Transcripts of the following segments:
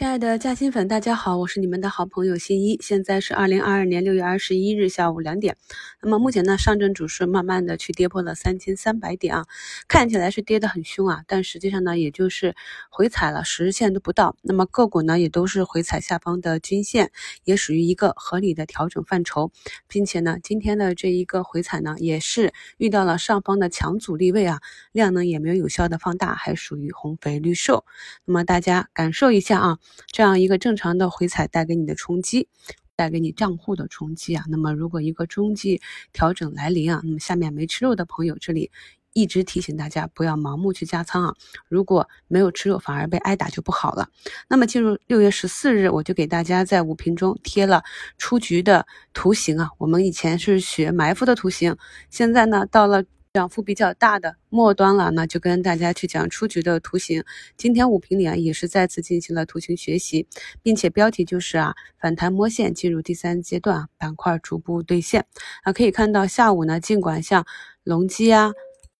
亲爱的嘉兴粉，大家好，我是你们的好朋友新一。现在是二零二二年六月二十一日下午两点。那么目前呢，上证指数慢慢的去跌破了三千三百点啊，看起来是跌得很凶啊，但实际上呢，也就是回踩了十日线都不到。那么个股呢，也都是回踩下方的均线，也属于一个合理的调整范畴，并且呢，今天的这一个回踩呢，也是遇到了上方的强阻力位啊，量呢也没有有效的放大，还属于红肥绿瘦。那么大家感受一下啊。这样一个正常的回踩带给你的冲击，带给你账户的冲击啊。那么如果一个中继调整来临啊，那么下面没吃肉的朋友，这里一直提醒大家不要盲目去加仓啊。如果没有吃肉，反而被挨打就不好了。那么进入六月十四日，我就给大家在五评中贴了出局的图形啊。我们以前是学埋伏的图形，现在呢到了。涨幅比较大的末端了，那就跟大家去讲出局的图形。今天五评里啊也是再次进行了图形学习，并且标题就是啊反弹摸线进入第三阶段，板块逐步兑现啊。可以看到下午呢，尽管像隆基啊、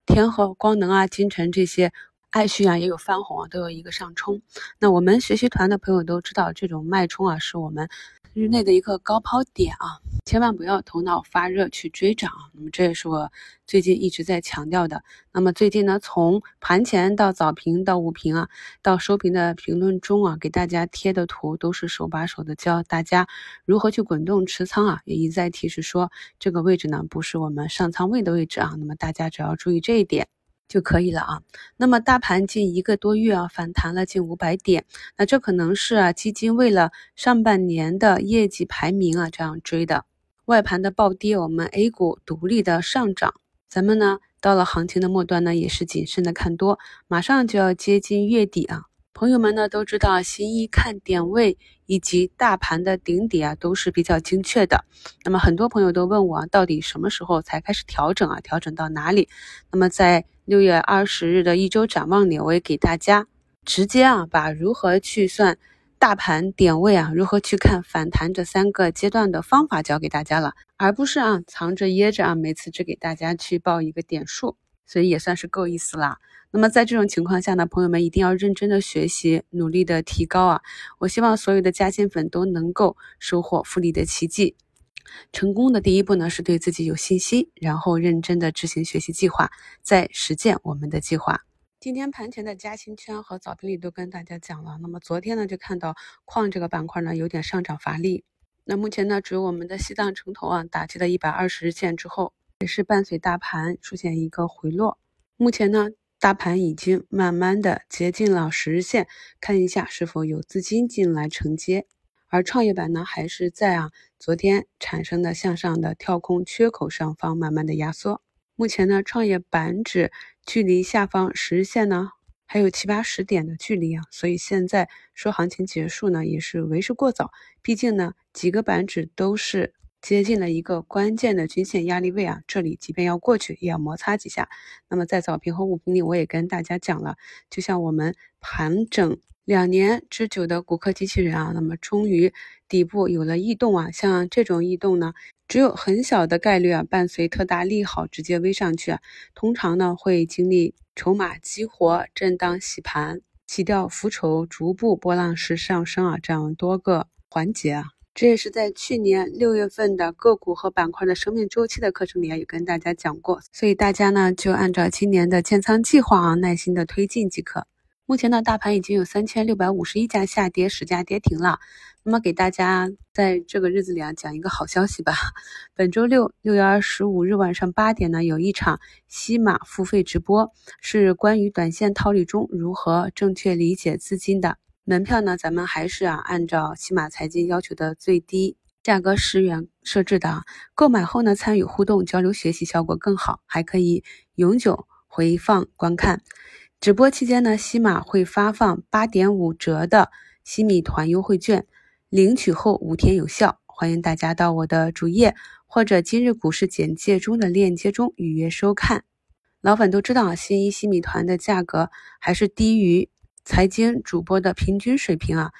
天合光能啊、金城这些爱旭啊也有翻红啊，都有一个上冲。那我们学习团的朋友都知道，这种脉冲啊是我们。日内的一个高抛点啊，千万不要头脑发热去追涨。那么这也是我最近一直在强调的。那么最近呢，从盘前到早评到午评啊，到收评的评论中啊，给大家贴的图都是手把手的教大家如何去滚动持仓啊，也一再提示说这个位置呢不是我们上仓位的位置啊。那么大家只要注意这一点。就可以了啊。那么大盘近一个多月啊，反弹了近五百点，那这可能是啊基金为了上半年的业绩排名啊这样追的。外盘的暴跌，我们 A 股独立的上涨，咱们呢到了行情的末端呢，也是谨慎的看多，马上就要接近月底啊。朋友们呢都知道，新一看点位以及大盘的顶底啊都是比较精确的。那么很多朋友都问我啊，到底什么时候才开始调整啊？调整到哪里？那么在六月二十日的一周展望里，我也给大家直接啊把如何去算大盘点位啊，如何去看反弹这三个阶段的方法教给大家了，而不是啊藏着掖着啊，每次只给大家去报一个点数，所以也算是够意思啦。那么在这种情况下呢，朋友们一定要认真的学习，努力的提高啊！我希望所有的加薪粉都能够收获复利的奇迹。成功的第一步呢，是对自己有信心，然后认真的执行学习计划，再实践我们的计划。今天盘前的嘉兴圈和早评里都跟大家讲了。那么昨天呢，就看到矿这个板块呢有点上涨乏力。那目前呢，只有我们的西藏城投啊打击了一百二十日线之后，也是伴随大盘出现一个回落。目前呢。大盘已经慢慢的接近了十日线，看一下是否有资金进来承接。而创业板呢，还是在啊昨天产生的向上的跳空缺口上方慢慢的压缩。目前呢，创业板指距离下方十日线呢还有七八十点的距离啊，所以现在说行情结束呢也是为时过早。毕竟呢，几个板指都是。接近了一个关键的均线压力位啊，这里即便要过去，也要摩擦几下。那么在早评和午评里，我也跟大家讲了，就像我们盘整两年之久的骨科机器人啊，那么终于底部有了异动啊，像这种异动呢，只有很小的概率啊，伴随特大利好直接微上去，通常呢会经历筹码激活、震荡洗盘、洗掉浮筹、逐步波浪式上升啊，这样多个环节啊。这也是在去年六月份的个股和板块的生命周期的课程里啊，有跟大家讲过，所以大家呢就按照今年的建仓计划啊，耐心的推进即可。目前呢，大盘已经有三千六百五十一家下跌，十家跌停了。那么给大家在这个日子里啊讲一个好消息吧，本周六六月二十五日晚上八点呢，有一场西马付费直播，是关于短线套利中如何正确理解资金的。门票呢，咱们还是啊按照西马财经要求的最低价格十元设置的。购买后呢，参与互动交流学习效果更好，还可以永久回放观看。直播期间呢，西马会发放八点五折的西米团优惠券，领取后五天有效。欢迎大家到我的主页或者今日股市简介中的链接中预约收看。老粉都知道，新一西米团的价格还是低于。财经主播的平均水平啊，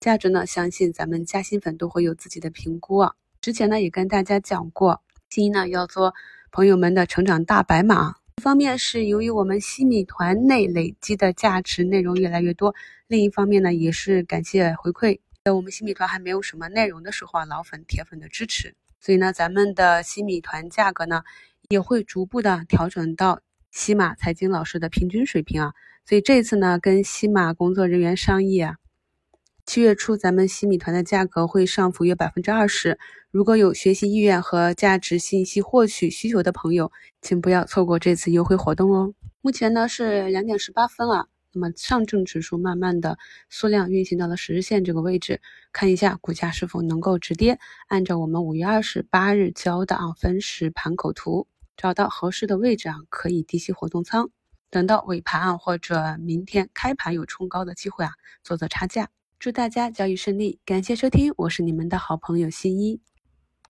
价值呢，相信咱们嘉兴粉都会有自己的评估啊。之前呢也跟大家讲过，新一呢要做朋友们的成长大白马，一方面是由于我们西米团内累积的价值内容越来越多，另一方面呢，也是感谢回馈，在我们西米团还没有什么内容的时候啊，老粉铁粉的支持，所以呢，咱们的西米团价格呢，也会逐步的调整到西马财经老师的平均水平啊。所以这次呢，跟西马工作人员商议啊。七月初，咱们西米团的价格会上浮约百分之二十。如果有学习意愿和价值信息获取需求的朋友，请不要错过这次优惠活动哦。目前呢是两点十八分了，那么上证指数慢慢的缩量运行到了十日线这个位置，看一下股价是否能够止跌。按照我们五月二十八日交的啊分时盘口图，找到合适的位置啊，可以低吸活动仓，等到尾盘啊或者明天开盘有冲高的机会啊，做做差价。祝大家交易顺利，感谢收听，我是你们的好朋友新一。